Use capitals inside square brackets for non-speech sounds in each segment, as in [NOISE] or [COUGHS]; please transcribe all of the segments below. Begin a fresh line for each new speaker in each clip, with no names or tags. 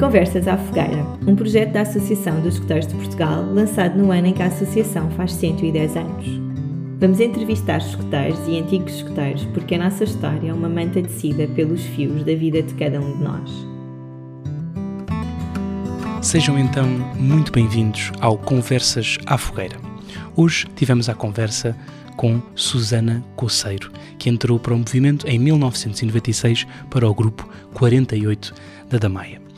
Conversas à Fogueira, um projeto da Associação dos Escuteiros de Portugal, lançado no ano em que a associação faz 110 anos. Vamos entrevistar escuteiros e antigos escuteiros porque a nossa história é uma manta tecida pelos fios da vida de cada um de nós.
Sejam então muito bem-vindos ao Conversas à Fogueira. Hoje tivemos a conversa com Susana Coceiro, que entrou para o movimento em 1996 para o grupo 48 da Damaia.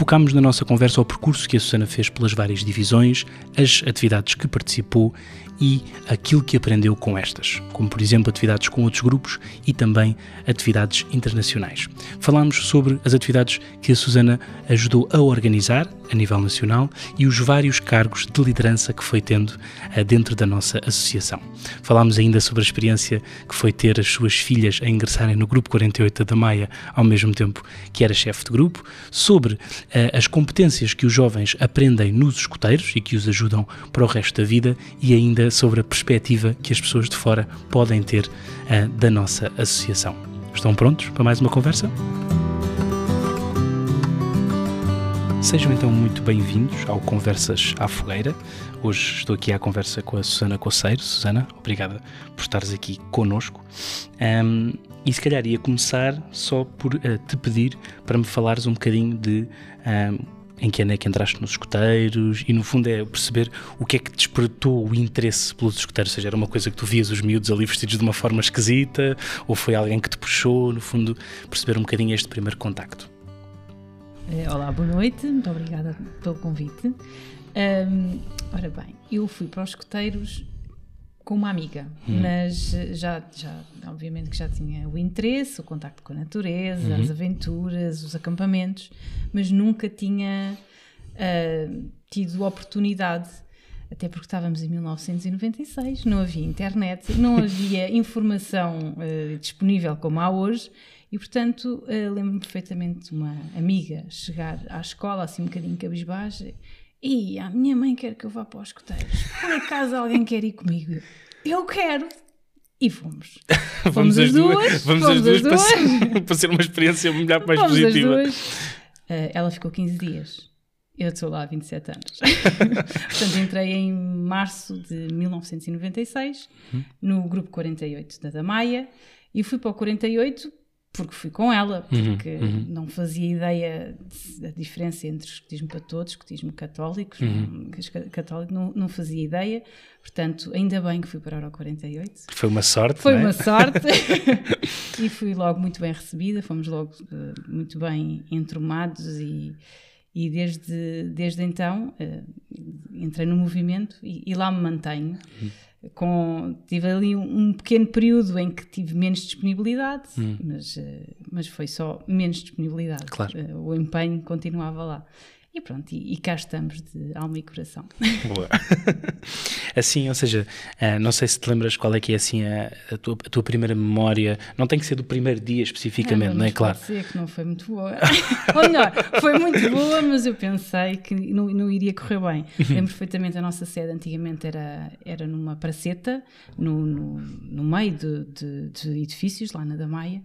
Focámos na nossa conversa ao percurso que a Susana fez pelas várias divisões, as atividades que participou e aquilo que aprendeu com estas, como por exemplo atividades com outros grupos e também atividades internacionais. Falámos sobre as atividades que a Susana ajudou a organizar a nível nacional e os vários cargos de liderança que foi tendo uh, dentro da nossa associação. Falámos ainda sobre a experiência que foi ter as suas filhas a ingressarem no grupo 48 da Maia ao mesmo tempo que era chefe de grupo, sobre uh, as competências que os jovens aprendem nos escuteiros e que os ajudam para o resto da vida e ainda sobre a perspectiva que as pessoas de fora podem ter uh, da nossa associação. Estão prontos para mais uma conversa? Sejam então muito bem-vindos ao Conversas à Fogueira. Hoje estou aqui à conversa com a Susana Coceiro. Susana, obrigada por estares aqui conosco. Um, e se calhar ia começar só por uh, te pedir para me falares um bocadinho de um, em que ano é que entraste nos escuteiros e no fundo é perceber o que é que despertou o interesse pelos escuteiros, ou seja, era uma coisa que tu vias os miúdos ali vestidos de uma forma esquisita ou foi alguém que te puxou, no fundo, perceber um bocadinho este primeiro contacto.
Eh, olá, boa noite, muito obrigada pelo convite. Um, ora bem, eu fui para os escuteiros com uma amiga, hum. mas já, já, obviamente que já tinha o interesse, o contacto com a natureza, uhum. as aventuras, os acampamentos, mas nunca tinha uh, tido oportunidade, até porque estávamos em 1996, não havia internet, não [LAUGHS] havia informação uh, disponível como há hoje, e portanto uh, lembro-me perfeitamente de uma amiga chegar à escola, assim um bocadinho cabisbaixa, e a minha mãe quer que eu vá para os escuteiros. Por acaso alguém quer ir comigo? Eu quero. E fomos. [LAUGHS]
vamos, vamos as duas. duas vamos, as duas, duas. Para, ser, [LAUGHS] para, ser, uma experiência melhor, mais vamos positiva.
Uh, ela ficou 15 dias. Eu estou lá há 27 anos. [LAUGHS] Portanto, entrei em março de 1996 hum. no grupo 48 da Damaia e fui para o 48 porque fui com ela, uhum, porque uhum, não fazia ideia da diferença entre escotismo para todos, escotismo católico, uhum. católico não, não fazia ideia, portanto, ainda bem que fui para o 48.
Foi uma sorte,
Foi
é?
uma sorte, [LAUGHS] e fui logo muito bem recebida, fomos logo uh, muito bem entrumados e, e desde, desde então uh, entrei no movimento e, e lá me mantenho. Uhum com tive ali um, pequeno período em que tive menos disponibilidade, hum. mas, uh, mas foi só menos disponibilidade.
Claro.
Uh, o empenho continuava lá. E pronto, e, e, cá estamos de alma e coração.
Boa. [LAUGHS] assim, ou seja, uh, não sei se te lembras qual é que é assim a, a, tua, a tua, primeira memória, não tem que ser do primeiro dia especificamente, não, é claro?
Pode ser que não foi muito boa. [LAUGHS] Ou melhor, foi muito boa, mas eu pensei que não, não iria correr bem. [LAUGHS] Lembro perfeitamente a nossa sede antigamente era, era numa praceta, no, no, no meio de, de, de edifícios, lá na Damaia.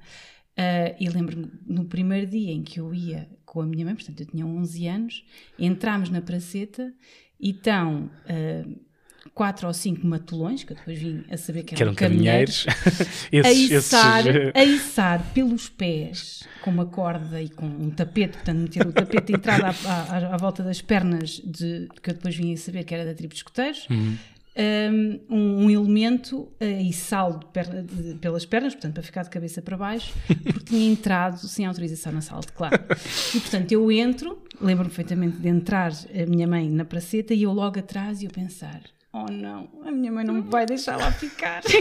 Uh, e lembro-me no primeiro dia em que eu ia com a minha mãe, portanto eu tinha 11 anos, entramos na praceta e estão uh, quatro ou cinco matulões, que eu depois vim a saber que eram,
que eram caminheiros, [LAUGHS]
esses, a, içar, esses... a içar pelos pés com uma corda e com um tapete, portanto meter o tapete entrado à, à, à, volta das pernas, de, que eu depois vim a saber que era da tribo de escoteiros, uhum um, um elemento uh, e saldo pelas pernas, portanto, para ficar de cabeça para baixo, porque tinha entrado sem autorização na sala de claro. E, portanto, eu entro, lembro-me perfeitamente de entrar a minha mãe na praceta e eu logo atrás e eu pensar, oh não, a minha mãe não me vai deixar lá ficar. [LAUGHS]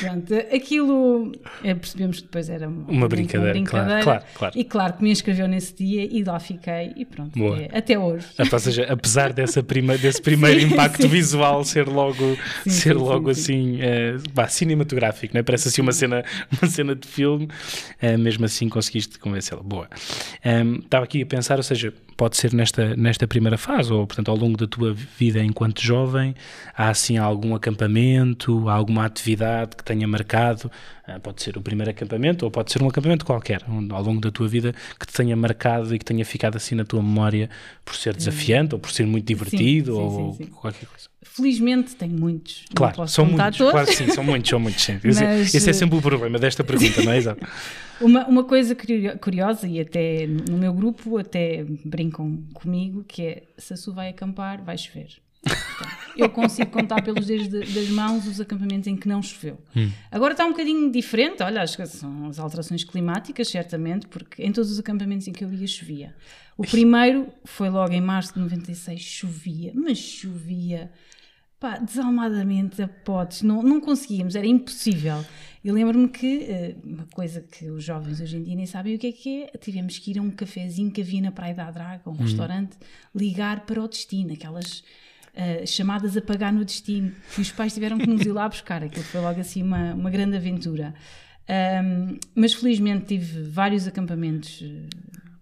Pronto, aquilo é, percebemos que depois era uma,
uma brincadeira, brincadeira claro, claro,
e claro que me inscreveu nesse dia e lá fiquei e pronto, é, até hoje.
Ou seja, apesar dessa prima, desse [LAUGHS] primeiro sim, impacto sim. visual ser logo, sim, ser logo assim é, bah, cinematográfico, né? parece assim uma cena, uma cena de filme, é, mesmo assim conseguiste convencê-la. Boa. Um, estava aqui a pensar, ou seja, pode ser nesta, nesta primeira fase, ou portanto ao longo da tua vida enquanto jovem, também. Há assim algum acampamento, alguma atividade que tenha marcado? Uh, pode ser o primeiro acampamento ou pode ser um acampamento qualquer, ao longo da tua vida, que te tenha marcado e que tenha ficado assim na tua memória por ser desafiante ou por ser muito divertido
sim, sim,
ou
sim,
qualquer coisa.
Felizmente tenho muitos.
Claro, são muitos.
Todos.
Claro, sim, são muitos, são muitos. Sim. Mas, esse, esse, é sempre o problema desta pergunta, não é? Exato. [LAUGHS]
Uma, uma coisa curiosa, e até no meu grupo até brincam comigo, que é se a Su vai acampar, vai chover. Eu consigo contar pelos dedos de, das mãos os acampamentos em que não choveu. Hum. Agora está um bocadinho diferente, olha, acho que são as alterações climáticas, certamente, porque em todos os acampamentos em que eu ia chovia. O primeiro foi logo em março de 96, chovia, mas chovia pá, desalmadamente a potes, não, não conseguíamos, era impossível. E lembro-me que, eh, uma coisa que os jovens hoje em dia nem sabem o que é que é, tivemos que ir a um cafezinho que havia na Praia da Draga, um hum. restaurante, ligar para o destino, aquelas uh, chamadas a pagar no destino, e os pais tiveram que nos ir lá buscar, aquilo foi logo assim uma, uma grande aventura. Um, mas felizmente tive vários acampamentos uh,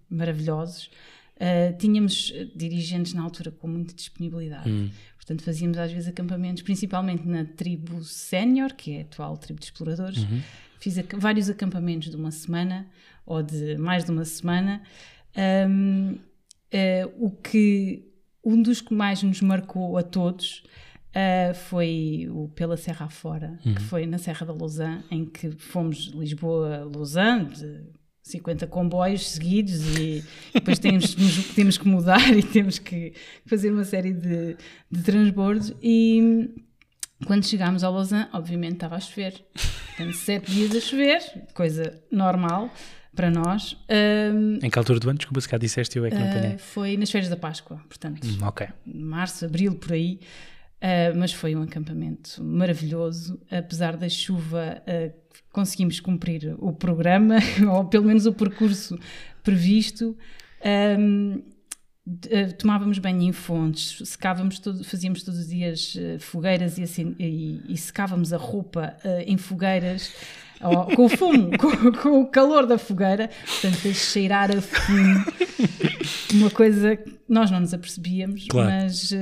maravilhosos. Uh, tínhamos dirigentes na altura com muita disponibilidade. Hum. Portanto, fazíamos às vezes acampamentos, principalmente na tribo sénior, que é a atual tribo de exploradores. Uhum. Fiz vários acampamentos de uma semana ou de mais de uma semana. Um, uh, eh, o que um dos que mais nos marcou a todos uh, foi o Pela Serra Afora, uhum. que foi na Serra da Lausanne, em que fomos Lisboa-Lausanne, de 50 comboios seguidos e depois [LAUGHS] temos, temos que mudar e temos que fazer uma série de, de transbordos e quando chegámos a Lausanne, obviamente estava a chover. Portanto, sete dias a chover, coisa normal para nós. Um,
em que altura do ano? Desculpa se cá disseste eu é que não apanhei. Uh,
foi nas férias da Páscoa, portanto.
Hum, ok.
Março, abril, por aí. Uh, mas foi um acampamento maravilhoso, apesar da chuva, uh, conseguimos cumprir o programa, [LAUGHS] ou pelo menos o percurso previsto. Um, tomávamos banho em fontes, secávamos todo, fazíamos todos os dias fogueiras e, assim, e, e, secávamos a roupa em fogueiras. Com o fumo, [LAUGHS] com, com, o calor da fogueira, portanto fez cheirar a fumo, uma coisa que nós não nos apercebíamos, claro. mas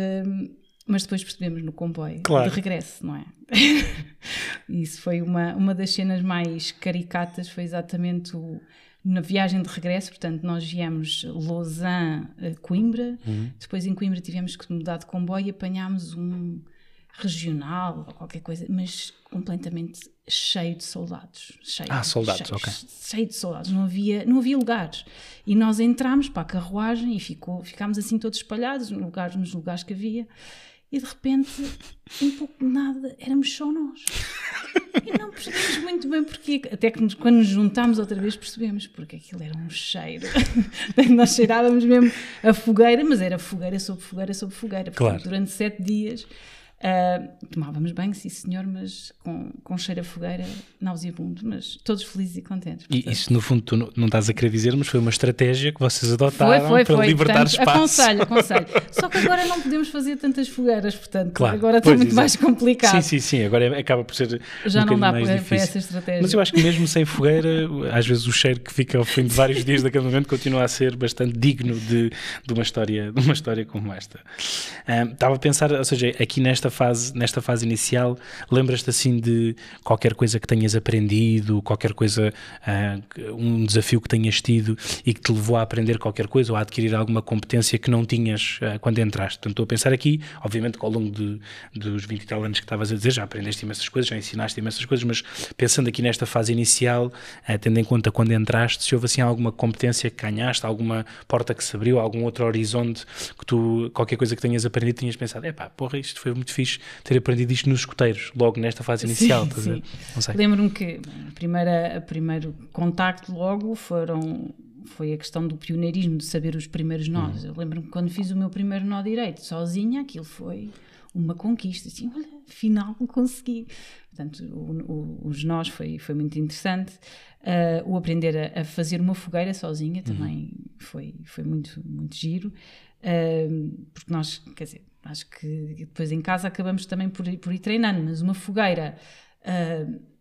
mas depois percebemos no comboio claro. de regresso, não é? [LAUGHS] Isso foi uma, uma das cenas mais caricatas, foi exatamente o, na viagem de regresso, portanto, nós viemos Lausanne-Coimbra, uhum. depois em Coimbra tivemos que mudar de comboio e apanhámos um regional ou qualquer coisa, mas completamente cheio de soldados. Cheio,
ah, soldados,
cheio,
ok.
Cheio de soldados, não havia, não havia lugares. E nós entramos para a carruagem e ficou, ficámos assim todos espalhados no lugar, nos lugares que havia e de repente, um pouco de nada, éramos só nós. E não percebemos muito bem porquê. Até que nos, quando nos juntámos outra vez percebemos porque aquilo era um cheiro. [LAUGHS] nós cheirávamos mesmo a fogueira, mas era fogueira sobre fogueira sobre fogueira. Portanto, claro. durante sete dias Uh, tomávamos banho, sim senhor, mas com, com cheiro a fogueira nauseabundo, mas todos felizes e contentes.
Portanto. E isso no fundo tu não, não estás a querer dizer, mas foi uma estratégia que vocês adotaram foi, foi, para foi. libertar portanto, espaço.
Aconselho, aconselho. [LAUGHS] Só que agora não podemos fazer tantas fogueiras, portanto claro, agora está muito exato. mais complicado.
Sim, sim, sim, agora é, acaba por ser
Já
um
não dá
mais
para, para essa estratégia.
Mas eu acho que mesmo sem fogueira, às vezes o cheiro que fica ao fim de vários dias de acampamento continua a ser bastante digno de, de, uma, história, de uma história como esta. Um, estava a pensar, ou seja, aqui nesta fase, nesta fase inicial, lembras-te assim de qualquer coisa que tenhas aprendido, qualquer coisa, uh, um desafio que tenhas tido e que te levou a aprender qualquer coisa ou a adquirir alguma competência que não tinhas uh, quando entraste? Portanto, estou a pensar aqui, obviamente que ao longo de, dos 20 e tal anos que estavas a dizer, já aprendeste imensas coisas, já ensinaste imensas coisas, mas pensando aqui nesta fase inicial, uh, tendo em conta quando entraste, se houve assim alguma competência que ganhaste, alguma porta que se abriu, algum outro horizonte que tu, qualquer coisa que tenhas aprendido, tinhas pensado, é pá, porra, isto foi muito fixe ter aprendido isto nos escuteiros, logo nesta fase inicial. [LAUGHS]
Sim, sim. Lembro-me que a primeira, a primeiro contacto logo foram foi a questão do pioneirismo, de saber os primeiros nós. Uhum. Eu lembro-me quando fiz o meu primeiro nó direito, sozinha, aquilo foi uma conquista. Assim, olha, afinal consegui. Portanto, o, o, os nós foi, foi muito interessante. Uh, o aprender a, a, fazer uma fogueira sozinha também uhum. foi, foi muito, muito giro. Uh, porque nós, quer dizer, Acho que depois em casa acabamos também por, por ir treinando, mas uma fogueira. Uh,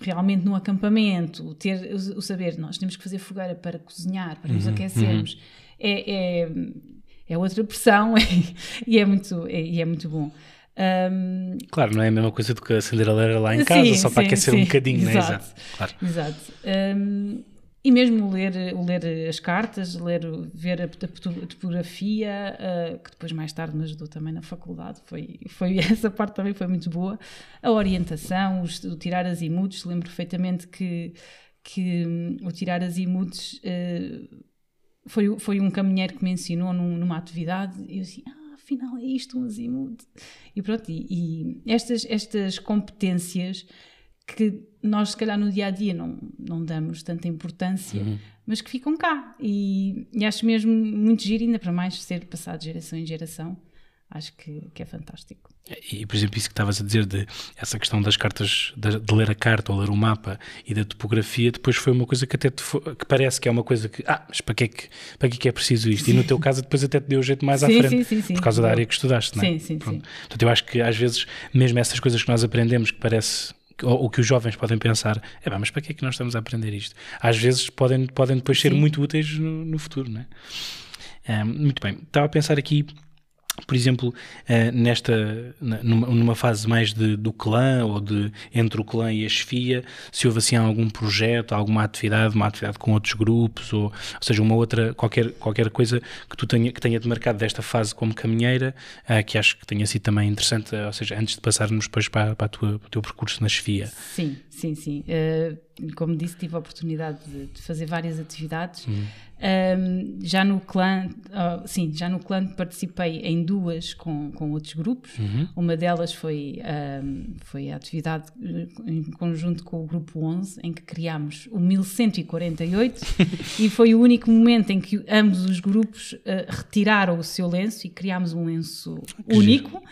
realmente num acampamento, ter o, saber, nós temos que fazer fogueira para cozinhar, para nos uhum, aquecermos, uhum. é, é, é, outra pressão [LAUGHS] e é muito, é, e é muito bom. Um,
claro, não é a mesma coisa do que acender a leira lá em casa, sim, só para sim, aquecer sim. um bocadinho,
exato,
não é? Exato.
Claro. Exato. Um, e mesmo ler, ler as cartas, ler, ver a, topografia, uh, que depois mais tarde me ajudou também na faculdade, foi, foi [LAUGHS] essa parte também foi muito boa. A orientação, os, o tirar azimutos, lembro perfeitamente que, que um, o tirar azimutos uh, foi, foi um caminheiro que me ensinou num, numa atividade e eu assim, ah, afinal é isto um azimuth. E pronto, e, e, estas, estas competências que nós se calhar no dia a dia não, não damos tanta importância, uhum. mas que ficam cá. E, e, acho mesmo muito giro, ainda para mais ser passado de geração em geração, acho que, que é fantástico.
E, por exemplo, isso que estavas a dizer de essa questão das cartas, de, de, ler a carta ou ler o mapa e da topografia, depois foi uma coisa que até te, que parece que é uma coisa que, ah, mas para que é que, para que, é, que é preciso isto? E no teu caso depois até te deu jeito mais
sim,
à frente,
sim, sim, sim.
por causa da área que estudaste, não é?
Sim, sim, Pronto. sim.
Portanto, eu acho que às vezes, mesmo essas coisas que nós aprendemos que parece ou, ou que os jovens podem pensar, é bem, mas para que é que nós estamos a aprender isto? Às vezes podem, podem depois ser muito úteis no, no futuro, não é? Um, muito bem, estava a pensar aqui por exemplo, uh, nesta numa, fase mais de, do clã ou de entre o clã e a chefia, se houve assim algum projeto, alguma atividade, uma atividade com outros grupos, ou, ou seja, uma outra, qualquer, qualquer coisa que tu tenha, que tenha demarcado desta fase como caminheira, uh, que acho que tenha sido também interessante, ou seja, antes de passarmos depois para, para, tua, para o teu percurso na chefia.
Sim, sim, sim. Uh como disse, tive a oportunidade de, de fazer várias atividades. Uhum. Um, já no clã, uh, sim, já no clã participei em duas com, com outros grupos. Uhum. Uma delas foi, um, foi a atividade eh, em conjunto com o grupo 11, em que criámos o 1148 [LAUGHS] e foi o único momento em que ambos os grupos uh, retiraram o seu lenço e criámos um lenço que único.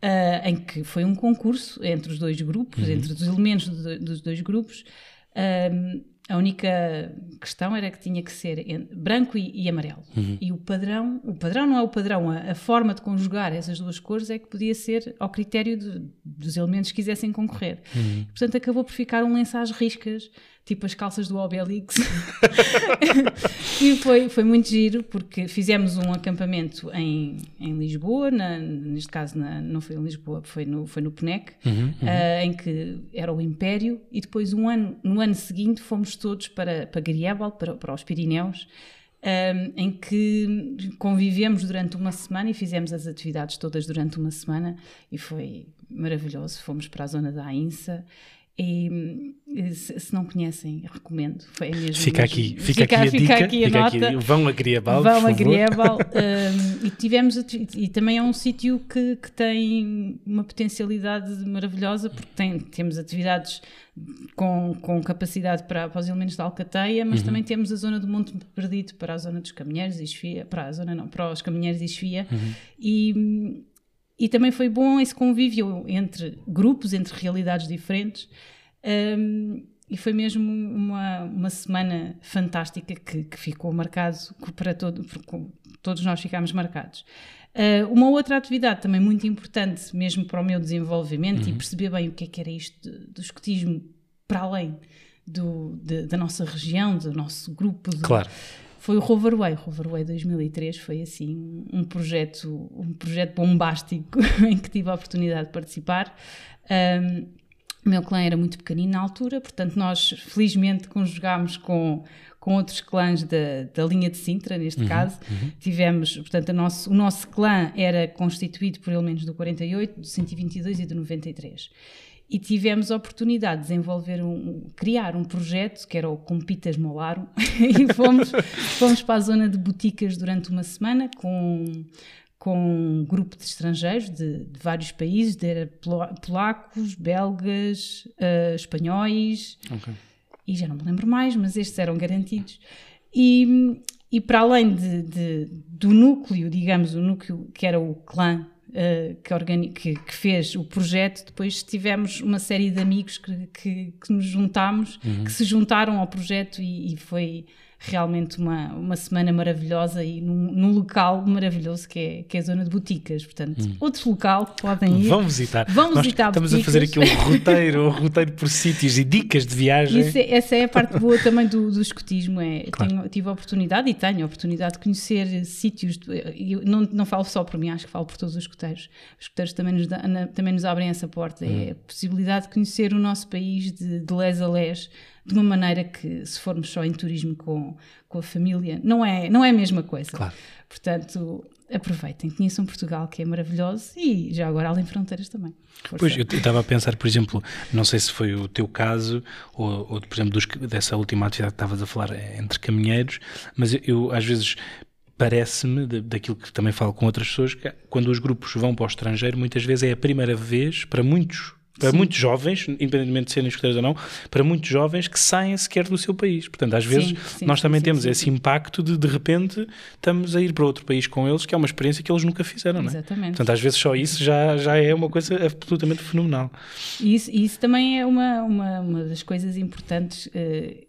Uh, em que foi um concurso entre os dois grupos, uhum. entre os elementos de, dos dois grupos, um, a única questão era que tinha que ser branco e, e amarelo. Uhum. E o padrão, o padrão não é o padrão, a, a, forma de conjugar essas duas cores é que podia ser ao critério de, dos elementos que quisessem concorrer. Uhum. Portanto, acabou por ficar um lenço às riscas tipo as calças do Obelix. [LAUGHS] e foi, foi muito giro, porque fizemos um acampamento em, em Lisboa, na, neste caso na, não foi em Lisboa, foi no, foi no PNEC, uhum, uhum. Uh, em que era o Império, e depois um ano, no ano seguinte fomos todos para, para Griebel, para, para os Pirineus, um, ah, em que convivemos durante uma semana e fizemos as atividades todas durante uma semana e foi maravilhoso. Fomos para a zona da Ainsa e se não conhecem, recomendo. Foi mesmo,
fica aqui, fica, fica, aqui a fica dica, aqui a fica nota. Aqui, vão a Griebal,
Vão a [LAUGHS] um, e, tivemos, e também é um sítio que, que tem uma potencialidade maravilhosa, porque tem, temos atividades com, com capacidade para, para os elementos da Alcateia, mas uhum. também temos a zona do Monte Perdido para a zona dos caminheiros e esfia, para a zona não, para os caminheiros e esfia. Uhum. E e também foi bom esse convívio entre grupos, entre realidades diferentes. Um, e foi mesmo uma, uma semana fantástica que, que ficou marcado para todo, todos nós ficámos marcados. Uh, uma outra atividade também muito importante, mesmo para o meu desenvolvimento uhum. e perceber bem o que é que era isto do escotismo para além do, de, da nossa região, do nosso grupo. De,
claro
foi o Roverway. Roverway 2003 foi assim um projeto, um projeto bombástico [LAUGHS] em que tive a oportunidade de participar. Um, o meu clã era muito pequenino na altura, portanto nós felizmente conjugámos com, com outros clãs da, da linha de Sintra, neste uhum, caso. Uhum. Tivemos, portanto, nosso, o nosso clã era constituído por elementos do 48, do 122 e do 93 e tivemos a oportunidade de desenvolver um, criar um projeto que era o Compitas Molaram [LAUGHS] e fomos, fomos para a zona de boticas durante uma semana com com um grupo de estrangeiros de, de vários países, de polacos, belgas, uh, espanhóis okay. e já não me lembro mais, mas estes eram garantidos. E, e para além de, de, do núcleo, digamos, o núcleo que era o clã que, organi que, que, fez o projeto, depois tivemos uma série de amigos que, que, que nos juntámos, uhum. que se juntaram ao projeto e, e, foi realmente uma, uma semana maravilhosa e num, num local maravilhoso que é, que é a zona de Boticas. Portanto, hum. outro local que podem ir.
Vão visitar.
Vão
Nós
visitar
Estamos
boticas.
a fazer aqui um roteiro, um roteiro por sítios e dicas de viagem.
Isso é, essa é a parte boa também do, do escotismo. É, claro. tenho, tive a oportunidade e tenho a oportunidade de conhecer sítios. E não, não falo só por mim, acho que falo por todos os escoteiros. Os escoteiros também nos, dá, também nos abrem essa porta. Hum. É a possibilidade de conhecer o nosso país de, de les a les de uma maneira que, se formos só em turismo com, com a família, não é, não é a mesma coisa.
Claro.
Portanto, aproveitem, conheçam Portugal, que é maravilhoso, e já agora além fronteiras também.
Força. Pois, eu estava a pensar, por exemplo, não sei se foi o teu caso, ou, ou por exemplo, dos, dessa última atividade que estavas a falar é, entre caminheiros, mas eu, eu às vezes parece-me, daquilo que também falo com outras pessoas, que quando os grupos vão para o estrangeiro, muitas vezes é a primeira vez, para muitos para Sim. muitos jovens, independentemente de serem escuteiros ou não, para muitos jovens que saem sequer do seu país. Portanto, às vezes sim, sim, nós também temos esse impacto de de repente estamos a ir para outro país com eles, que é uma experiência que eles nunca fizeram, não é?
Exatamente.
Portanto, às vezes só isso já, já é uma coisa absolutamente fenomenal.
E isso, isso também é uma, uma, uma das coisas importantes. Uh,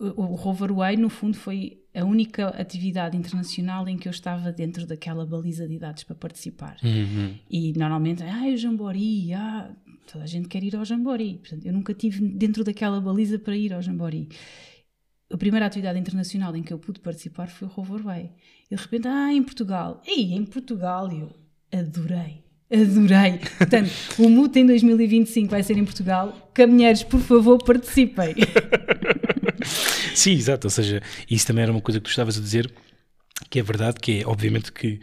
o Rover Way, no fundo, foi a única atividade internacional em que eu estava dentro daquela baliza de idades para participar.
Uhum.
E normalmente, ah, o Jambori, ah, toda a gente quer ir ao Jambori. Portanto, eu nunca tive dentro daquela baliza para ir ao Jambori. A primeira atividade internacional em que eu pude participar foi o Rover Way. E de repente, ah, em Portugal. Ei, em Portugal, eu adorei. Adorei. Portanto, o MUT em 2025 vai ser em Portugal. Caminheiros, por favor, participem. [LAUGHS]
Sim, exato. Ou seja, isso também era uma coisa que tu estavas a dizer, que é verdade, que é obviamente que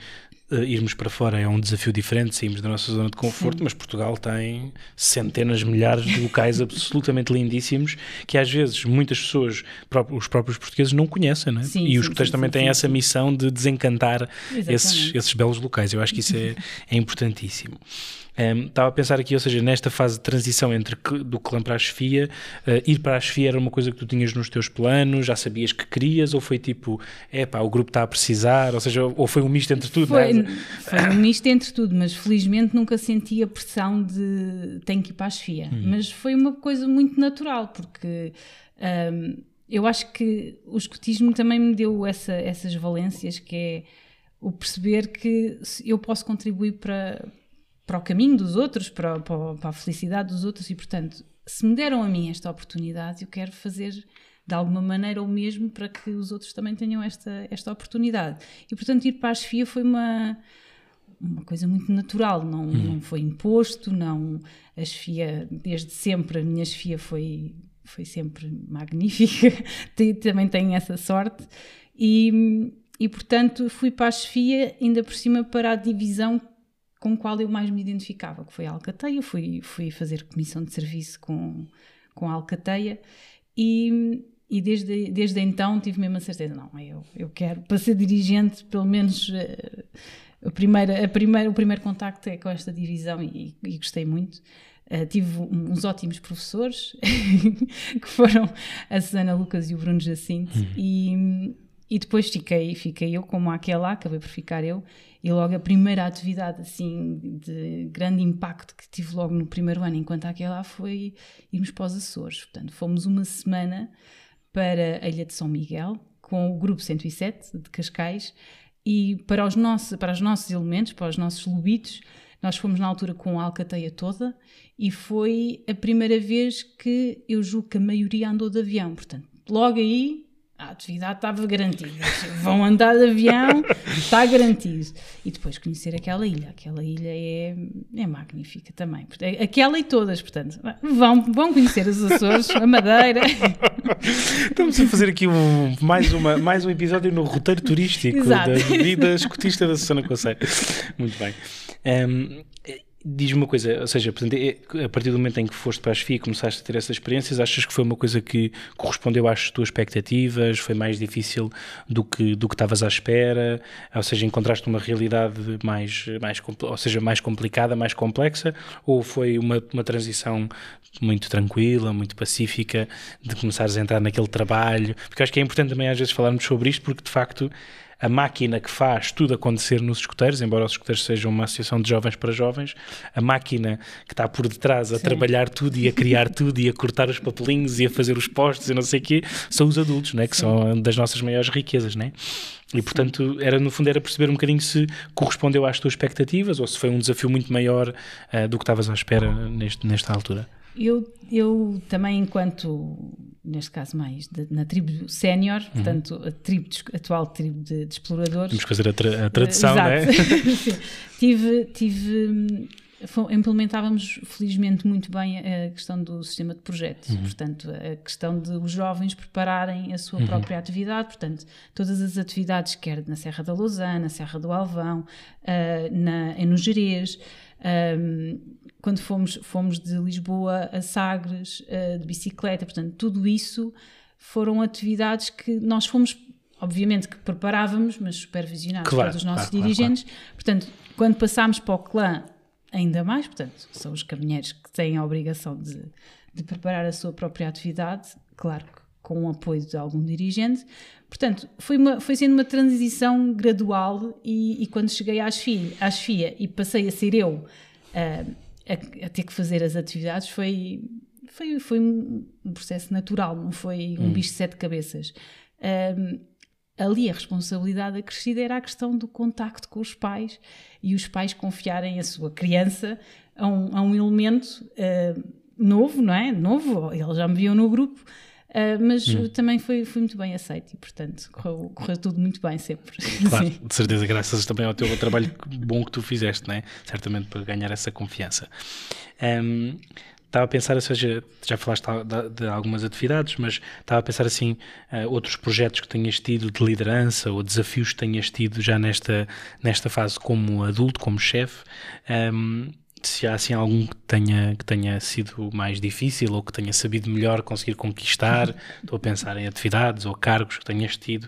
Uh, irmos para fora é um desafio diferente, saímos da nossa zona de conforto, Sim. mas Portugal tem centenas, milhares de locais [LAUGHS] absolutamente lindíssimos que às vezes muitas pessoas, os próprios portugueses, não conhecem, não é?
Sim,
e
sim,
os escuteiros também têm essa missão de desencantar esses, esses belos locais. Eu acho que isso é, [LAUGHS] é importantíssimo. Um, estava a pensar aqui, ou seja, nesta fase de transição entre do clã para a chefia, uh, ir para a chefia era uma coisa que tu tinhas nos teus planos, já sabias que querias, ou foi tipo, é pá, o grupo está a precisar, ou seja, ou foi um misto entre tudo?
Foi, é? foi um misto entre tudo, mas felizmente nunca senti a pressão de tenho que ir para a chefia. Hum. Mas foi uma coisa muito natural, porque. Um, eu acho que o escotismo também me deu essa, essas valências, que é o perceber que eu posso contribuir para, para o caminho dos outros, para, para, para, a felicidade dos outros, e portanto, se me deram a mim esta oportunidade, eu quero fazer de alguma maneira o mesmo para que os outros também tenham esta, esta oportunidade. E portanto, ir para a chefia foi uma, uma coisa muito natural, não, hum. não foi imposto, não. A chefia, desde sempre, a minha chefia foi, foi sempre magnífica, [LAUGHS] também tenho essa sorte. E, e portanto, fui para a chefia, ainda por cima, para a divisão com o qual eu mais me identificava, que foi a Alcateia. Fui, fui fazer comissão de serviço com, com a Alcateia e, e desde, desde então tive mesmo a certeza: não, eu, eu quero, para ser dirigente, pelo menos. Uh, a primeira, a primeira, o primeiro contacto é com esta divisão e, e gostei muito. Uh, tive uns ótimos professores [LAUGHS] que foram a Susana Lucas e o Bruno Jacinto uhum. e, e depois fiquei, fiquei eu como aquela, acabei por ficar eu e logo a primeira atividade assim de grande impacto que tive logo no primeiro ano enquanto aquela foi irmos para os Açores. Portanto, fomos uma semana para a Ilha de São Miguel com o grupo 107 de Cascais e para os nossos, para os nossos elementos, para os nossos lobitos, nós fomos na altura com a alcateia toda e foi a primeira vez que eu julgo que a maioria andou de avião. Portanto, logo aí a atividade estava garantida. Vão andar de avião, está garantido. E depois conhecer aquela ilha. Aquela ilha é, é magnífica também. Aquela e todas, portanto. Vão, vão conhecer os Açores, a Madeira.
Estamos a fazer aqui um, mais, uma, mais um episódio no roteiro turístico
Exato.
da vida escotista da Susana Conceiro. Muito bem. Um, Diz-me uma coisa, ou seja, portanto, é, a partir do momento em que foste para a SFI e começaste a ter essas experiências, achas que foi uma coisa que correspondeu às tuas expectativas? Foi mais difícil do que do que estavas à espera? Ou seja, encontraste uma realidade mais, mais, ou seja, mais complicada, mais complexa? Ou foi uma, uma transição muito tranquila, muito pacífica, de começares a entrar naquele trabalho? Porque acho que é importante também às vezes falarmos sobre isto, porque de facto a máquina que faz tudo acontecer nos escuteiros, embora os escuteiros sejam uma associação de jovens para jovens, a máquina que está por detrás a Sim. trabalhar tudo e a criar tudo e a cortar os papelinhos e a fazer os postos e não sei o quê, são os adultos, né? que Sim. são das nossas maiores riquezas. Né? E portanto, era no fundo era perceber um bocadinho se correspondeu às tuas expectativas ou se foi um desafio muito maior uh, do que estavas à espera neste, nesta altura.
Eu, eu também, enquanto, neste caso mais, de, na tribo sénior, uhum. portanto, a, tribo de, a atual tribo de, de, exploradores.
Temos que fazer a, tra a tradução, uh, não é? [LAUGHS] [LAUGHS]
tive, tive implementávamos felizmente muito bem a questão do sistema de projetos, uhum. portanto a questão de os jovens prepararem a sua uhum. própria atividade, portanto todas as atividades quer na Serra da Lousana, Serra do Alvão, uh, na, no Jerez, um, quando fomos, fomos de Lisboa a Sagres, uh, de bicicleta, portanto, tudo isso foram atividades que nós fomos, obviamente, que preparávamos, mas supervisionados claro, pelos nossos claro, dirigentes. Claro, portanto, quando passámos para o clã, ainda mais, portanto, são os caminheiros que têm a obrigação de, de preparar a sua própria atividade, claro que com o apoio de algum dirigente. Portanto, foi, uma, foi sendo uma transição gradual e, e quando cheguei às FIA, às FIA e passei a ser eu uh, a, a, ter que fazer as atividades, foi, foi, foi um processo natural, não foi um hum. bicho de sete cabeças. Um, ali a responsabilidade acrescida era a questão do contacto com os pais e os pais confiarem a sua criança a um, a um elemento uh, novo, não é? Novo, eles já me viam no grupo, Uh, mas hum. também foi, foi muito bem aceito e, portanto, correu, correu tudo muito bem sempre.
Claro, de certeza, graças também ao teu trabalho bom que tu fizeste, né? certamente para ganhar essa confiança. Um, estava a pensar, ou seja, já falaste de, algumas atividades, mas estava a pensar assim, uh, outros projetos que tenhas tido de liderança ou desafios que tenhas tido já nesta, nesta fase como adulto, como chefe. Um, se há assim algum que tenha, que tenha sido mais difícil ou que tenha sabido melhor conseguir conquistar, estou a pensar em atividades ou cargos que tenhas tido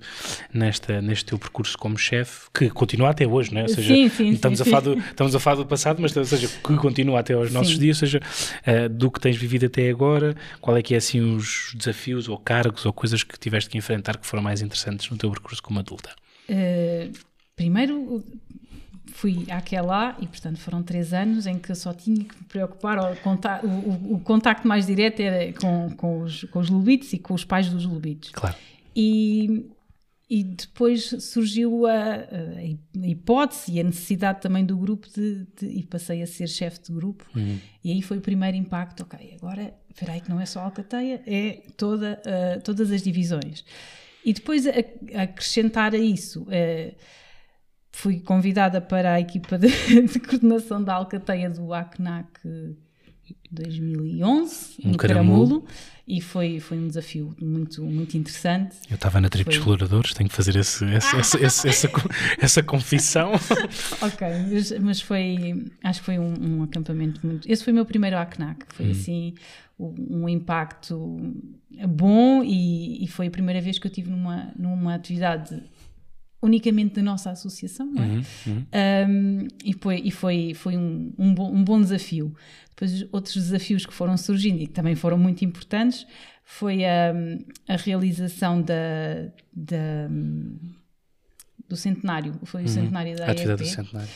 nesta, neste teu percurso como chefe, que continua até hoje, não é? Ou seja,
sim, sim,
estamos,
sim,
a falar do, estamos a falar do passado, mas ou seja, que continua até aos nossos dias, ou seja, uh, do que tens vivido até agora, qual é que é assim os desafios ou cargos ou coisas que tiveste que enfrentar que foram mais interessantes no teu percurso como adulta?
Uh, primeiro, fui àquela e, portanto, foram três anos em que eu só tinha que me preocupar, o, o, o contacto mais direto era com, com, os, com os lubitos e com os pais dos lubitos.
Claro.
E, e depois surgiu a, a, hipótese e a necessidade também do grupo de, de e passei a ser chefe de grupo uhum. e aí foi o primeiro impacto, ok, agora, espera aí que não é só a Alcateia, é toda, uh, todas as divisões. E depois a, a acrescentar a isso... Uh, fui convidada para a equipa de, [LAUGHS] de coordenação da Alcateia do ACNAC 2011, um no Caramulo. Caramulo, e foi, foi um desafio muito, muito interessante.
Eu estava na tribo foi... de exploradores, tenho que fazer esse, esse, esse, esse essa, [LAUGHS] essa confissão. [LAUGHS]
ok, mas, mas, foi, acho que foi um, um, acampamento muito... Esse foi o meu primeiro ACNAC, foi hum. assim um, um impacto bom e, e, foi a primeira vez que eu tive numa, numa atividade unicamente da nossa associação, não é? Uhum, uhum. Um, e foi, e foi, foi um, um, bom, um bom desafio. Depois, outros desafios que foram surgindo e que também foram muito importantes foi a, a realização da, da, do centenário, foi o uhum. centenário da AEP, do centenário.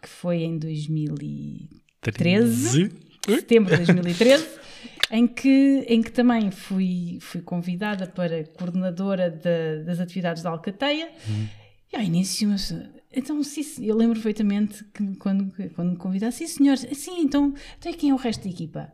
que foi em 2013, setembro de 2013. [LAUGHS] em que, em que também fui, fui convidada para coordenadora de, das atividades da Alcateia uhum. E ao início, então, sim, eu lembro perfeitamente que quando, quando me convidaram, sim senhor, sim, então, então quem é o resto da equipa?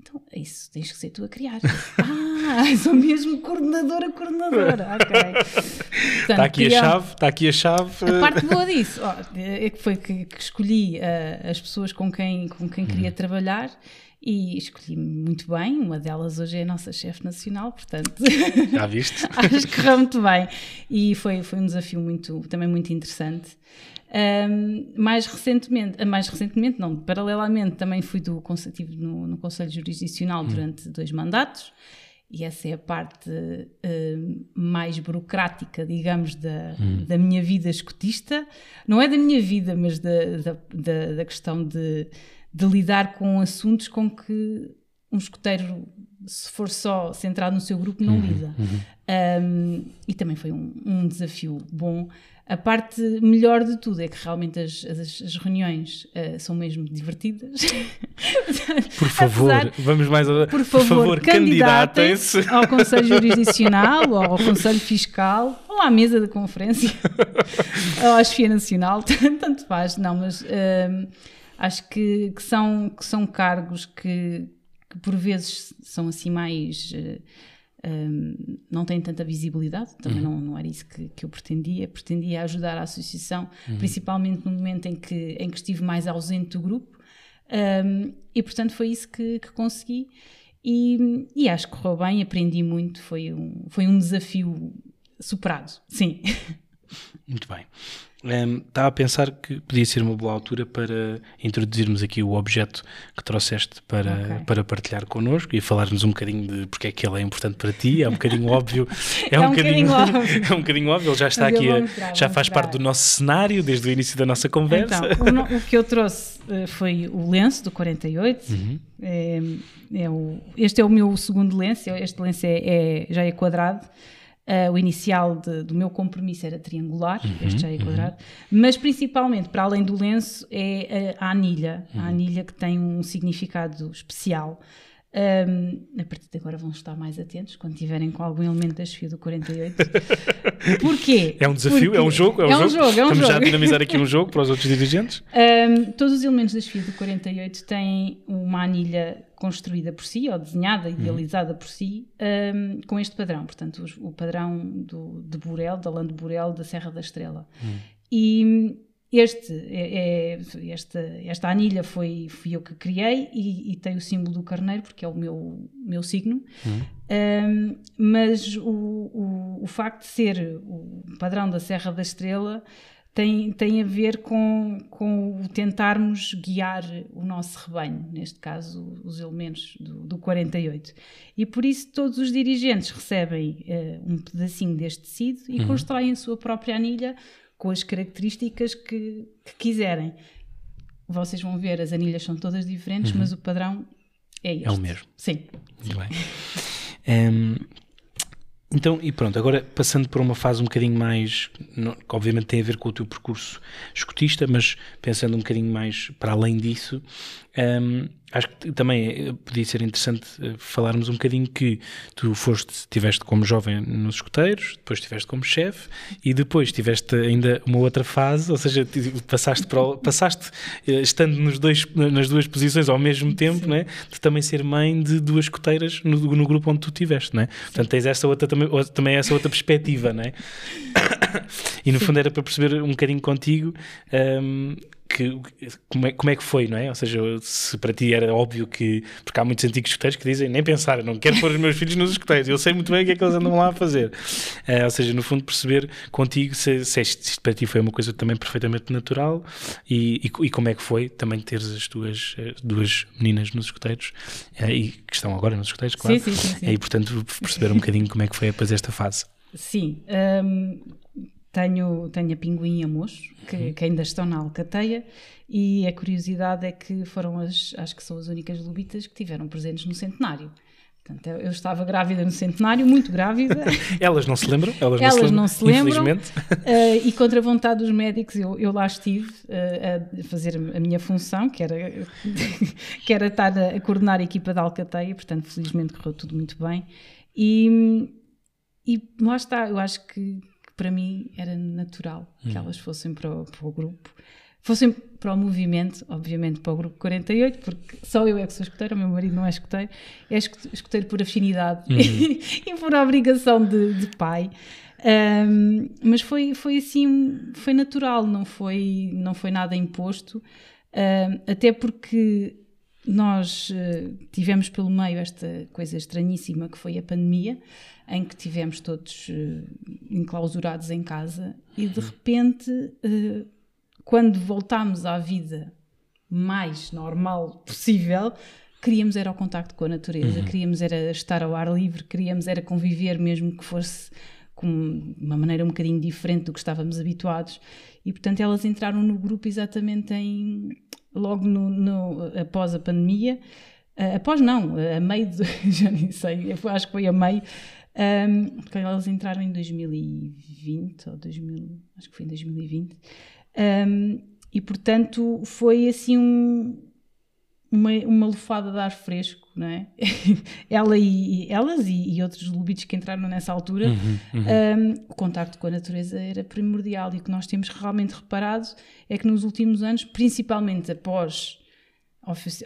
Então, é isso, tens que ser tu a criar. [LAUGHS] ah, [LAUGHS] sou mesmo coordenadora, coordenadora. Ok. [LAUGHS]
está aqui a chave, está aqui a chave.
A parte boa disso oh, é que foi que, que escolhi uh, as pessoas com quem, com quem queria hum. trabalhar e escolhi muito bem. Uma delas hoje é a nossa chefe nacional, portanto. [LAUGHS]
Já viste? [LAUGHS]
acho que correu muito bem. E foi, foi um desafio muito, também muito interessante. Um, mais recentemente, mais recentemente, não, paralelamente, também fui do consultivo no, no Conselho Jurisdicional hum. durante dois mandatos. E essa é a parte uh, mais burocrática, digamos, da, hum. da minha vida escotista. Não é da minha vida, mas da, da, da, da questão de de lidar com assuntos com que um escoteiro se for só centrado no seu grupo, não
Uhum,
lida. Um, e também foi um, um desafio bom. A parte melhor de tudo é que realmente as, as, as reuniões uh, são mesmo divertidas. [LAUGHS]
Por favor,
Apesar-
vamos mais a...
Por favor,
candidatem-se.
candidatem-se ao Conselho [LAUGHS] Jurisdicional, ou ao Conselho Fiscal, ou à mesa de conferência, [LAUGHS] ou à Chefia Nacional, tanto faz, não, mas acho que, que são, que são cargos que, que por vezes são assim mais. eh, hum, não têm tanta visibilidade, também não, não era isso que, que eu pretendia. Pretendia ajudar a associação, principalmente no momento em que, em que estive mais ausente do grupo, um, e portanto foi isso que, que consegui. E, e acho que correu bem, aprendi muito, foi um, foi um desafio superado, sim. [LAUGHS]
Muito bem. Hum, estava a pensar que podia ser uma boa altura para introduzirmos aqui o objeto que trouxeste para,
Ok.
para partilhar connosco e falar-nos um bocadinho de porque é que ele é importante para ti. É um bocadinho [LAUGHS] óbvio.
É um bocadinho óbvio. [LAUGHS]
é um bocadinho óbvio. Ele já está
Mas
aqui, a- já faz parte do nosso cenário desde o início da nossa conversa.
Então, o, o que eu trouxe eh, foi o lenço do 48.
Uhum.
É, é o, este é o meu segundo lenço. Este lenço é, é- já é quadrado. Ah, o inicial de- do meu compromisso era triangular,
Uhum,
este já é quadrado. Mas principalmente, para além do lenço, é a, a anilha.
Uhum.
A anilha que tem um significado especial. Ahm, a partir de agora vão estar mais atentos quando tiverem com algum elemento da chefia do 48. [LAUGHS] Porquê?
É um desafio, é um jogo. É um,
é um jogo, é um
Estamos já a
jogo.
dinamizar aqui um [LAUGHS] jogo para os outros dirigentes.
Um, todos os elementos das FIA do 48 têm uma anilha construída por si, ou desenhada, idealizada por si, um, com este padrão. Portanto, os- o padrão do, de Burel, da Lã de Burel, da Serra da Estrela. E este, é, é- esta, esta anilha foi, fui eu que criei e, e tem o símbolo do carneiro, porque é o meu, meu signo. Um, mas o, o, o facto de ser o padrão da Serra da Estrela tem, tem a ver com, com o tentarmos guiar o nosso rebanho, neste caso os elementos do, do 48. E por isso todos os dirigentes recebem eh, um pedacinho deste tecido e constroem a sua própria anilha com as características que, que quiserem. Vocês vão ver, as anilhas são todas diferentes, mas o padrão é este.
É o mesmo.
Sim.
Muito bem. Em, então, e pronto, agora passando por uma fase um bocadinho mais, não- que obviamente tem a ver com o teu percurso escutista, mas pensando um bocadinho mais para além disso, em, acho que também eh, podia ser interessante eh, falarmos um bocadinho que tu foste, estiveste como jovem nos escuteiros, depois estiveste como chefe e depois tiveste ainda uma outra fase, ou seja, passaste, para passaste eh, estando nos dois, nas duas posições ao mesmo tempo, né, de também ser mãe de duas escuteiras no, no grupo onde tu estiveste, né? Portanto, tens essa outra também, também essa outra perspectiva, né? [COUGHS] E no fundo era para perceber um bocadinho contigo hum, que, como, é, como é que foi, não é? Ou seja, se para ti era óbvio que. Porque há muitos antigos escuteiros que dizem nem pensar, não quero pôr os meus filhos nos escuteiros, eu sei muito bem o que é que eles andam lá a fazer. Eh, ou seja, no fundo, perceber contigo se, se isto para ti foi uma coisa também perfeitamente natural e, e, e como é que foi também teres as tuas eh, duas meninas nos escuteiros eh, e que estão agora nos escuteiros, claro.
Sim, sim, sim, sim.
E portanto, perceber um bocadinho como é que foi depois esta fase.
Sim, hum, tenho, tenho a Pinguim e a Mocho, que, que ainda estão na Alcateia, e a curiosidade é que foram as, acho que são as únicas lubitas que tiveram presentes no centenário. Portanto, eu, estava grávida no centenário, muito grávida, [LAUGHS]
Elas não se lembram? Elas,
Elas
não
não
se
se
lembram,
lembram.
infelizmente. [LAUGHS]
eh, e contra a vontade dos médicos eu, eu lá estive eh, a fazer a minha função, que era, [LAUGHS] que era estar a, a coordenar a equipa da Alcateia, portanto, felizmente correu tudo muito bem. E, e lá está, eu acho que para mim era natural que elas fossem para o, para o grupo, fossem para o movimento, obviamente para o grupo 48, porque só eu é que sou escoteiro, o meu marido não é escoteiro, é escoteiro por afinidade [LAUGHS] e por obrigação de, de pai. Um, mas foi, foi assim, foi natural, não foi, não foi nada imposto, um, até porque nós eh, tivemos pelo meio esta coisa estranhíssima que foi a pandemia, em que tivemos todos eh, enclausurados em casa e de repente, eh, quando voltámos à vida mais normal possível, queríamos era o contacto com a natureza, queríamos era estar ao ar livre, queríamos era conviver mesmo que fosse com uma maneira um bocadinho diferente do que estávamos habituados. E portanto elas entraram no grupo exatamente em logo no, no- após a pandemia Uh, após não, a meio, de, [LAUGHS] já nem sei, acho que foi a meio, um, porque elas entraram em 2020, ou 2000, acho que foi em 2020, um, e portanto foi assim um, uma, uma lufada de ar fresco, não é? [LAUGHS] Ela e, elas e, e outros lubitos que entraram nessa altura, uhum, uhum. Um, o contacto com a natureza era primordial e o que nós temos realmente reparado é que nos últimos anos, principalmente após,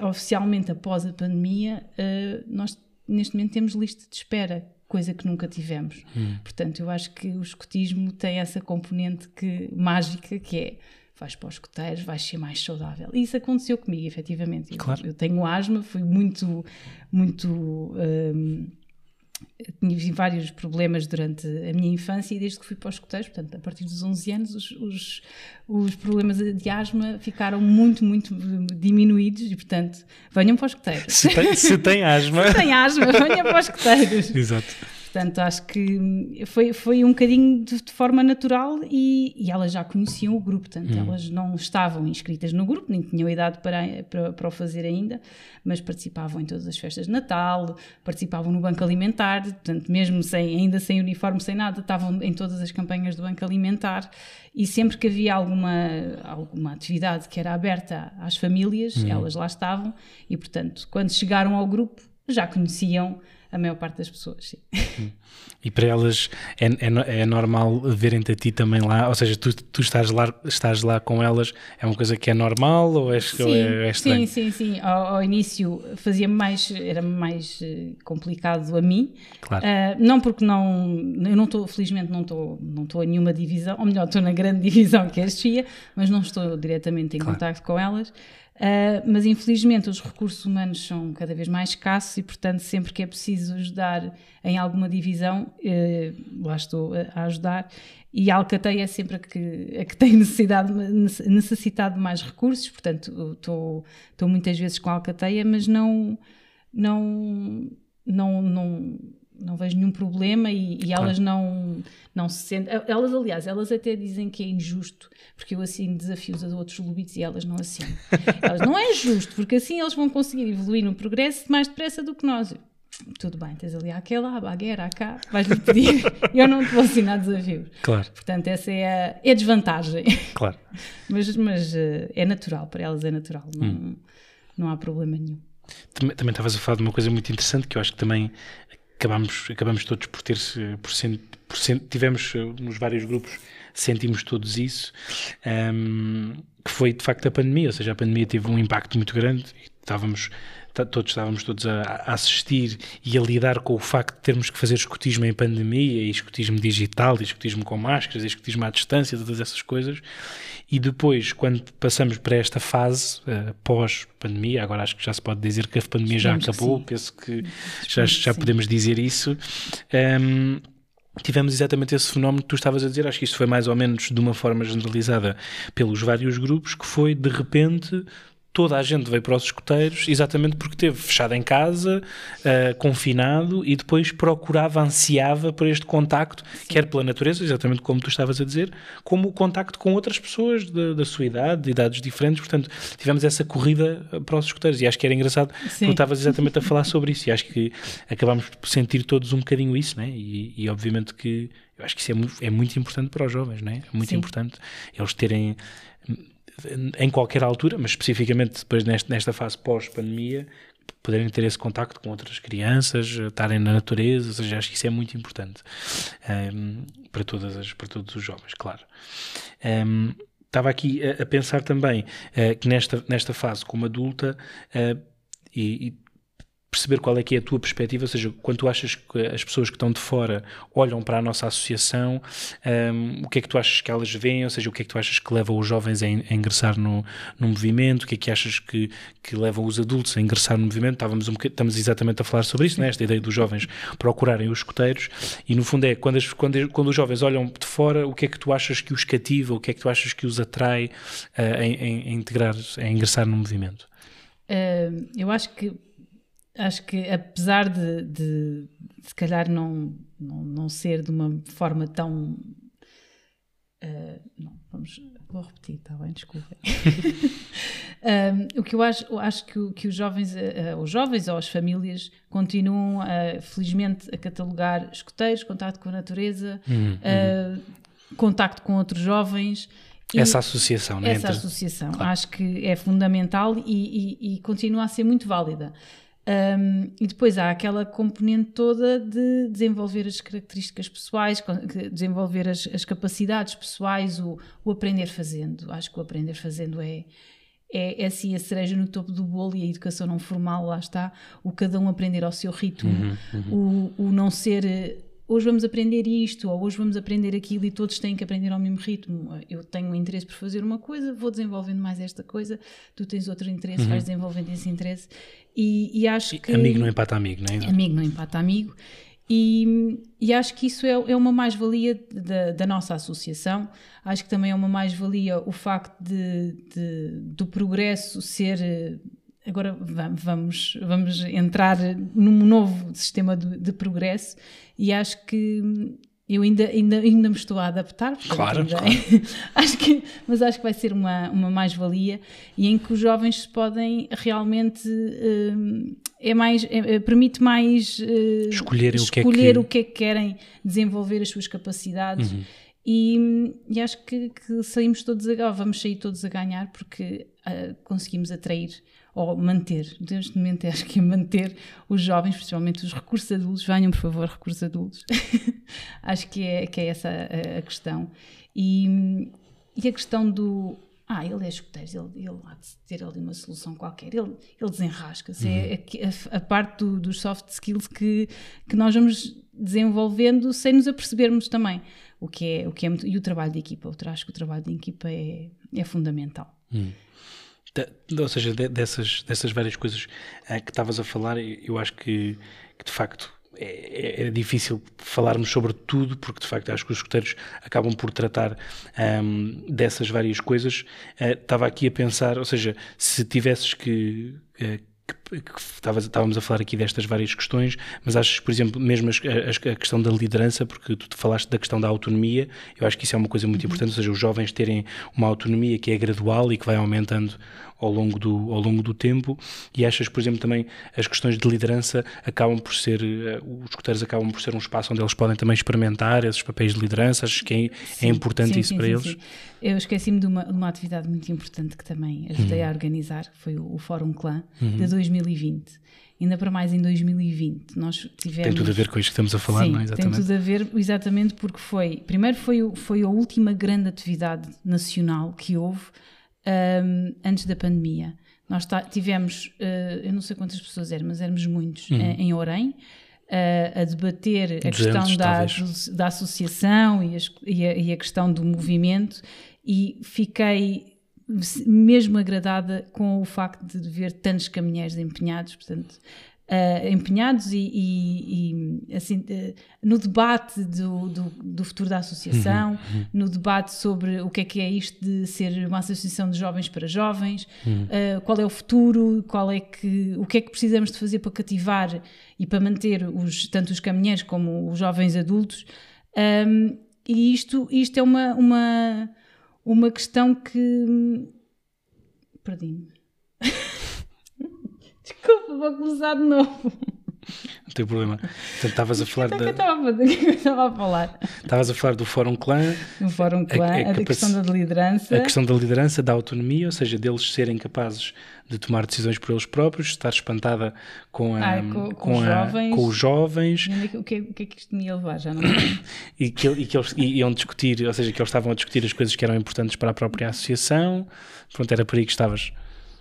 oficialmente após a pandemia, uh, nós neste momento temos lista de espera coisa que nunca tivemos. Hum. Portanto, eu acho que o escotismo tem essa componente que, mágica que é vais para os escoteiros, vais ser mais saudável. E isso aconteceu comigo, efetivamente. Claro. Eu, eu tenho asma, fui muito, muito. Um, tive vários problemas durante a minha infância e desde que fui para os escoteiros, portanto, a partir dos 11 anos, os, os, os, problemas de asma ficaram muito, muito diminuídos e, portanto, venham para os escoteiros.
Se tem, se tem asma. [LAUGHS]
se tem asma, venham para os escoteiros.
Exato.
Portanto, acho que foi, foi um bocadinho de, de forma natural e, e, elas já conheciam o grupo, portanto, hum. elas não estavam inscritas no grupo, nem tinham idade para, para, para, o fazer ainda, mas participavam em todas as festas de Natal, participavam no Banco Alimentar, portanto, mesmo sem, ainda sem uniforme, sem nada, estavam em todas as campanhas do Banco Alimentar e sempre que havia alguma, alguma atividade que era aberta às famílias, hum. elas lá estavam e, portanto, quando chegaram ao grupo já conheciam a maior parte das pessoas. Sim.
E para elas é, é, é normal verem-te a ti também lá, ou seja, tu, tu estás, lá, estás lá com elas, é uma coisa que é normal ou é, sim, ou é, é estranho?
Sim, sim, sim. Ao, ao início fazia mais, era mais eh, complicado a mim. Claro. Uh, não porque não, eu não estou, felizmente não estou, não estou em nenhuma divisão, ou melhor, estou na grande [LAUGHS] divisão que é a FIA, mas não estou diretamente em claro. contato com elas. Uh, mas infelizmente os recursos humanos são cada vez mais escassos e, portanto, sempre que é preciso ajudar em alguma divisão, uh, lá estou a ajudar. E a Alcateia é sempre a que, a que tem [LAUGHS] necessidade, necessitado de mais recursos, portanto, estou, estou muitas vezes com a Alcateia, mas não, não, não, não não vejo nenhum problema e, e claro. elas não, não se sentem. Elas, aliás, elas até dizem que é injusto, porque eu assino desafios a outros lobitos e elas não assinam. [LAUGHS] elas, não é justo, porque assim eles vão conseguir evoluir no progresso mais depressa do que nós. Tudo bem, tens ali aquela, a bagueira, cá, vais-lhe pedir, [LAUGHS] eu não te vou assinar desafios.
Claro.
Portanto, essa é a, é a desvantagem.
Claro. [LAUGHS]
mas mas uh, é natural, para elas é natural, não, hum. não há problema nenhum.
Também, também estavas a falar de uma coisa muito interessante que eu acho que também acabamos, acabamos todos por ter, por, por tivemos eh, nos vários grupos, sentimos todos isso, um, que foi de facto a pandemia, ou seja, a pandemia teve um impacto muito grande, estávamos todos estávamos todos a, a, assistir e a lidar com o facto de termos que fazer escutismo em pandemia, e escutismo digital, e escutismo com máscaras, e escutismo à distância, todas essas coisas. E depois, quando passamos para esta fase uh, pós-pandemia, agora acho que já se pode dizer que a pandemia já acabou, que penso que já, já podemos dizer isso. Um, tivemos exatamente esse fenómeno que tu estavas a dizer, acho que isto foi mais ou menos de uma forma generalizada pelos vários grupos, que foi de repente toda a gente veio para os escuteiros exatamente porque teve fechado em casa, uh, confinado e depois procurava, ansiava por este contacto, Sim. quer pela natureza, exatamente como tu estavas a dizer, como o contacto com outras pessoas da, da sua idade, de idades diferentes. Portanto, tivemos essa corrida para os escuteiros e acho que era engraçado Sim. tu estavas exatamente a falar sobre isso e acho que acabámos por sentir todos um bocadinho isso, né? e, e obviamente que eu acho que isso é muito, é muito importante para os jovens, né? é muito Sim. importante eles terem em qualquer altura, mas especificamente depois nesta, nesta fase pós-pandemia, poderem ter esse contacto com outras crianças, estarem na natureza, ou seja, acho que isso é muito importante um, ehm, para, todas as, para todos os jovens, claro. Um, ehm, estava aqui a, a pensar também uh, que nesta, nesta fase como adulta, uh, e, e perceber qual é que é a tua perspectiva, ou seja, quando tu achas que as pessoas que estão de fora olham para a nossa associação, um, o que é que tu achas que elas veem, ou seja, o que é que tu achas que leva os jovens a, a ingressar no, no movimento, o que é que achas que, que leva os adultos a ingressar no movimento, Estávamos, um estamos exatamente a falar sobre isso, né? esta ideia dos jovens procurarem os escoteiros, e no fundo é, quando, as, quando, quando os jovens olham de fora, o que é que tu achas que os cativa, o que é que tu achas que os atrai uh, em, em, em integrar, a ingressar no movimento?
Uh, eu acho que acho que apesar de, de, se calhar não, não, não ser de uma forma tão uh, não, vamos Vou repetir, está bem, desculpem. [LAUGHS] um, o que eu acho, eu acho que, que os jovens, uh, os jovens ou as famílias continuam, uh, felizmente, a catalogar escuteiros, contato com a natureza, uh, contacto com outros jovens.
Essa associação, não
é? Essa Entre... associação, claro. acho que é fundamental e, e, e continua a ser muito válida. Um, e depois há aquela componente toda de desenvolver as características pessoais, desenvolver as, as capacidades pessoais, o, o, aprender fazendo. Acho que o aprender fazendo é, é, é assim a cereja no topo do bolo e a educação não formal, lá está, o cada um aprender ao seu ritmo, uhum, uhum. O, o não ser hoje vamos aprender isto, ou hoje vamos aprender aquilo e todos têm que aprender ao mesmo ritmo. Eu tenho um interesse por fazer uma coisa, vou desenvolvendo mais esta coisa, tu tens outro interesse, uhum. vais desenvolvendo esse interesse. E, e acho que.
Amigo não empata amigo, não é?
Amigo não empata amigo. E, e acho que isso é, é uma mais-valia da, da, nossa associação. Acho que também é uma mais-valia o facto de, de, do progresso ser agora vamos, vamos entrar num novo sistema de, de progresso e acho que eu ainda, ainda, ainda me estou a adaptar.
Claro,
ainda,
claro. [LAUGHS]
acho que, mas acho que vai ser uma, uma mais-valia e em que os jovens podem realmente. Uh, é mais, é, permite mais uh,
escolher,
escolher
o, que é que...
o que é que querem desenvolver as suas capacidades. Uhum. E, e, acho que, que, saímos todos a vamos sair todos a ganhar porque uh, conseguimos atrair ou manter, neste momento acho que é manter os jovens, principalmente os recursos adultos, venham por favor recursos adultos, [LAUGHS] acho que é, que é essa a, a questão. E, e, a questão do, ah, ele é escoteiro, ele, ele há de ter ali uma solução qualquer, ele, ele desenrasca-se, uhum. é a, a, parte do, dos soft skills que, que nós vamos desenvolvendo sem nos apercebermos também, o que é, o que é muito, e o trabalho de equipa, eu acho que o trabalho de equipa é, é fundamental.
Uhum. Ou seja, de, dessas, dessas várias coisas uh, que estavas a falar, eu acho que, que de facto é, é, difícil falarmos sobre tudo, porque de facto acho que os escuteiros acabam por tratar um, dessas várias coisas. Uh, estava aqui a pensar, ou seja, se tivesses que, uh, que estávamos a falar aqui destas várias questões, mas achas, por exemplo, mesmo a, questão da liderança, porque tu falaste da questão da autonomia, eu acho que isso é uma coisa muito uhum. importante, ou seja, os jovens terem uma autonomia que é gradual e que vai aumentando ao longo do, ao longo do tempo e achas, por exemplo, também as questões de liderança acabam por ser, uh, os escuteiros acabam por ser um espaço onde eles podem também experimentar esses papéis de liderança, achas que é, é sim, é importante sim, isso sim, para eles?
Eu esqueci-me de uma, uma atividade muito importante que também ajudei uhum. a organizar, foi o, o Fórum Clã uhum. de 2020 ainda para mais em 2020. Nós tivemos...
Tem tudo a ver com isto que estamos a falar,
Sim,
não é?
Exatamente. Tem tudo a ver, exatamente porque foi, primeiro foi, foi a última grande atividade nacional que houve um, antes da pandemia. Nós tivemos, uh, eu não sei quantas pessoas eram, mas éramos muitos, uhum. em, em Orem, uh, a debater a 200, questão da, da associação e, as, e, a, e a questão do movimento e fiquei mesmo agradada com o facto de ver tantos caminheiros empenhados, portanto, uh, empenhados e, e, e assim, uh, no debate do, do, do, futuro da associação, uhum, uhum. no debate sobre o que é que é isto de ser uma associação de jovens para jovens, uhum. uh, qual é o futuro, qual é que, o que é que precisamos de fazer para cativar e para manter os, tanto os caminheiros como os jovens adultos. Um, e isto, isto é uma, uma, uma questão que. Perdi-me. [LAUGHS] Desculpa, vou começar de novo.
Não tem problema. Portanto, estavas a falar
da. O que eu estava [LAUGHS] a falar?
Estavas a falar do Fórum Clã.
Do Fórum Clã, a, a, a questão da liderança.
A questão da liderança, da autonomia, ou seja, deles serem capazes de tomar decisões por eles próprios, estar espantada com, a,
ah, com, com, com, os jovens.
com os jovens.
O que, o que é que isto me ia levar? Já não [COUGHS]
e, que, e que eles iam discutir, ou seja, que eles estavam a discutir as coisas que eram importantes para a própria associação. Pronto, era por aí que estavas.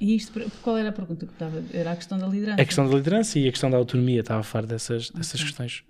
E isto, qual era a pergunta que estava? Era a questão da liderança? A
questão da liderança e a questão da autonomia, estava a falar dessas, dessas okay. questões.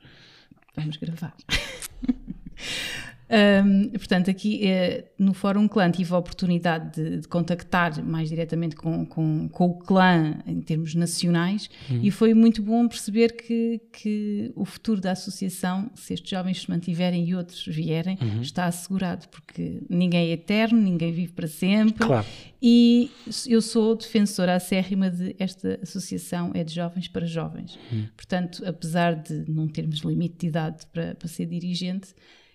Vamos gravar. [LAUGHS] Um, portanto, aqui eh, no Fórum Clã tive a oportunidade de, de contactar mais diretamente com, com, com, o clã em termos nacionais uhum. e foi muito bom perceber que, que o futuro da associação, se estes jovens se mantiverem e outros vierem, uhum. está assegurado, porque ninguém é eterno, ninguém vive para sempre.
Claro.
E eu sou defensora acérrima de esta associação é de jovens para jovens. Uhum. Portanto, apesar de não termos limite de idade para, para ser dirigente,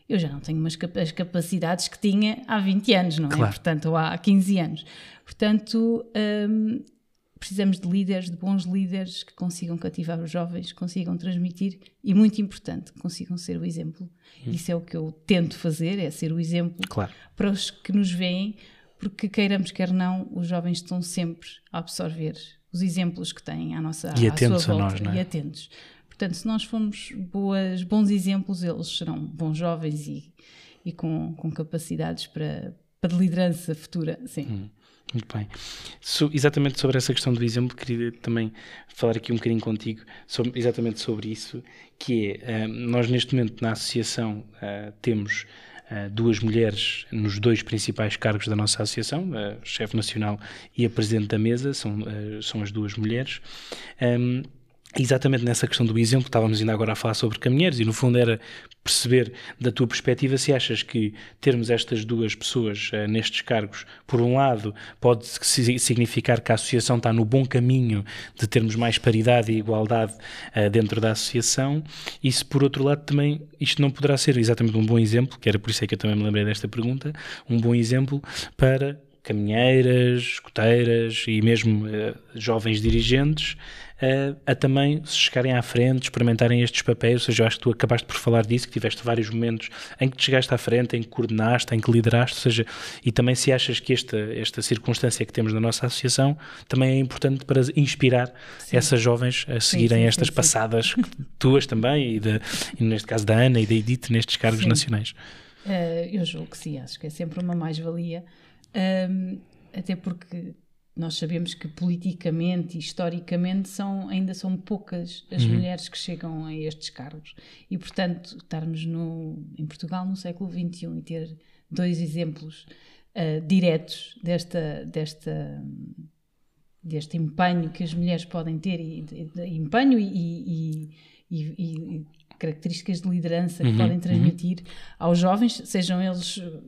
eu já não tenho cap as capacidades que tinha há 20 anos, não é?
Claro.
Portanto, ou há 15 anos. Portanto, hum, precisamos de líderes, de bons líderes que consigam cativar os jovens, consigam transmitir e, muito importante, consigam ser o exemplo. Isso é o que eu tento fazer, é ser o exemplo
Claro.
para os que nos veem, porque queiramos quer não, os jovens estão sempre a absorver os exemplos que têm à nossa
E
à
atentos
sua
a
volta
nós, não é?
e atentos. Portanto, se nós formos boas, bons exemplos, eles serão bons jovens e, e com, com capacidades para, para liderança futura. Sim.
Hum. Muito bem. So- exatamente sobre essa questão do exemplo, queria também falar aqui um bocadinho contigo sobre- exatamente sobre isso, que é, ah, nós neste momento na associação ah, temos ah, duas mulheres nos dois principais cargos da nossa associação, a chefe nacional e a presidente da mesa, são, são as duas mulheres. Ahm, Exatamente nessa questão do exemplo, estávamos ainda agora a falar sobre caminheiros e no fundo era perceber da tua perspectiva se achas que termos estas duas pessoas eh, nestes cargos, por um lado, pode si- significar que a associação está no bom caminho de termos mais paridade e igualdade eh, dentro da associação e se por outro lado também isto não poderá ser exatamente um bom exemplo, que era por isso é que eu também me lembrei desta pergunta, um bom exemplo para caminheiras, escoteiras e mesmo eh, jovens dirigentes eh, a também se chegarem à frente, experimentarem estes papéis. Ou seja, eu acho que tu acabaste por falar disso, que tiveste vários momentos em que te chegaste à frente, em que coordenaste, em que lideraste. Ou seja, e também se achas que esta, esta circunstância que temos na nossa associação também é importante para inspirar essas jovens a seguirem
sim,
estas
sim, sim.
passadas [LAUGHS] tuas também, e, de, e neste caso da Ana e da Edith, nestes cargos
Sim.
nacionais.
Eh, eu julgo que sim, acho que é sempre uma mais-valia, Ahm, até porque nós sabemos que politicamente e historicamente são, ainda são poucas as mulheres que chegam a estes cargos. E, portanto, estarmos no, em Portugal no século XXI e ter dois exemplos ah, diretos desta, desta, deste empenho que as mulheres podem ter, e, de empenho e, e- e- e- e características de liderança que podem transmitir aos jovens, sejam eles uh,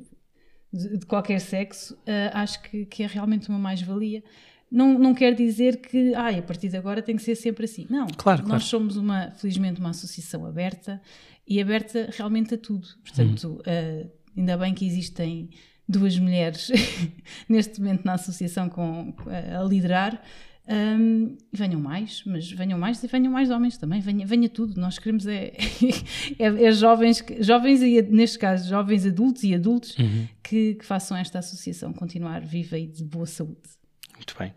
de, de qualquer sexo, uh, acho que, que é realmente uma mais-valia. Não, não quer dizer que ai, a partir de agora tem que ser sempre assim. Não,
Claro,
nós
claro.
somos uma, felizmente, uma associação aberta e aberta realmente a tudo. Portanto, uh, ainda bem que existem duas mulheres [LAUGHS] neste momento na associação com, a liderar. Um, venham mais, mas venham mais e venham mais homens também, venha, venha tudo. Nós queremos é, [LAUGHS] é, é jovens, jovens e neste caso jovens adultos e adultos que, que façam esta associação continuar viva e de boa saúde.
Muito bem.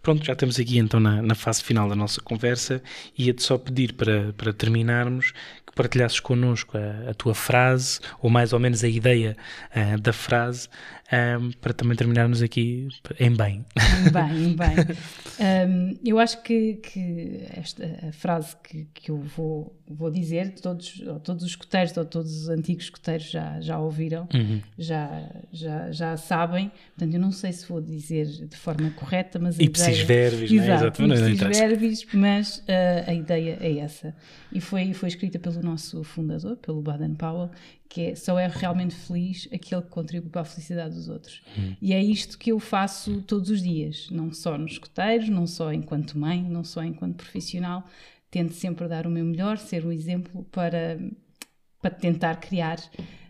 Pronto, já estamos aqui então na, na fase final da nossa conversa. Ia-te só pedir para, para terminarmos que partilhasses connosco a, a tua frase, ou mais ou menos a ideia ah, da frase, ah, para também terminarmos aqui em bem.
Bem, [LAUGHS] bem. Um, eu acho que, que esta frase que, que eu vou, vou dizer, todos, todos os escuteiros ou todos os antigos escuteiros já, já ouviram, já, já, já sabem. Portanto, eu não sei se vou dizer de forma correta, mas a
Ipsis
ideia...
verbis, é?
Exato,
Exatamente, não
ipsis verbis, mas ah, a ideia é essa. E foi, foi escrita pelo nosso fundador, pelo Baden Powell, que é só é realmente feliz aquele que contribui para a felicidade dos outros. E é isto que eu faço todos os dias, não só nos escoteiros, não só enquanto mãe, não só enquanto profissional. Tento sempre dar o meu melhor, ser um exemplo para, para tentar criar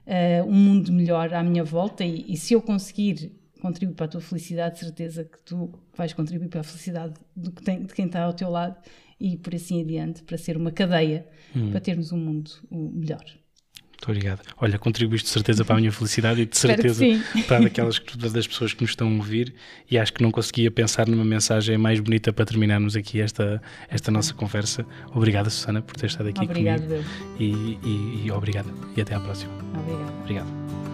ah, um mundo melhor à minha volta e, e se eu conseguir contribuir para a tua felicidade, de certeza que tu vais contribuir para a felicidade do que tem- de quem está ao teu lado e por assim adiante, para ser uma cadeia, para termos um mundo melhor.
Muito obrigado. Olha, contribuíste de certeza para a minha felicidade e de certeza para daquelas que- das pessoas que nos estão a ouvir e acho que não conseguia pensar numa mensagem mais bonita para terminarmos aqui esta, esta nossa conversa. Obrigada, Susana, por ter estado aqui
Obrigado,
comigo. E, e, e obrigada. E até à próxima.
Obrigada.
Obrigado.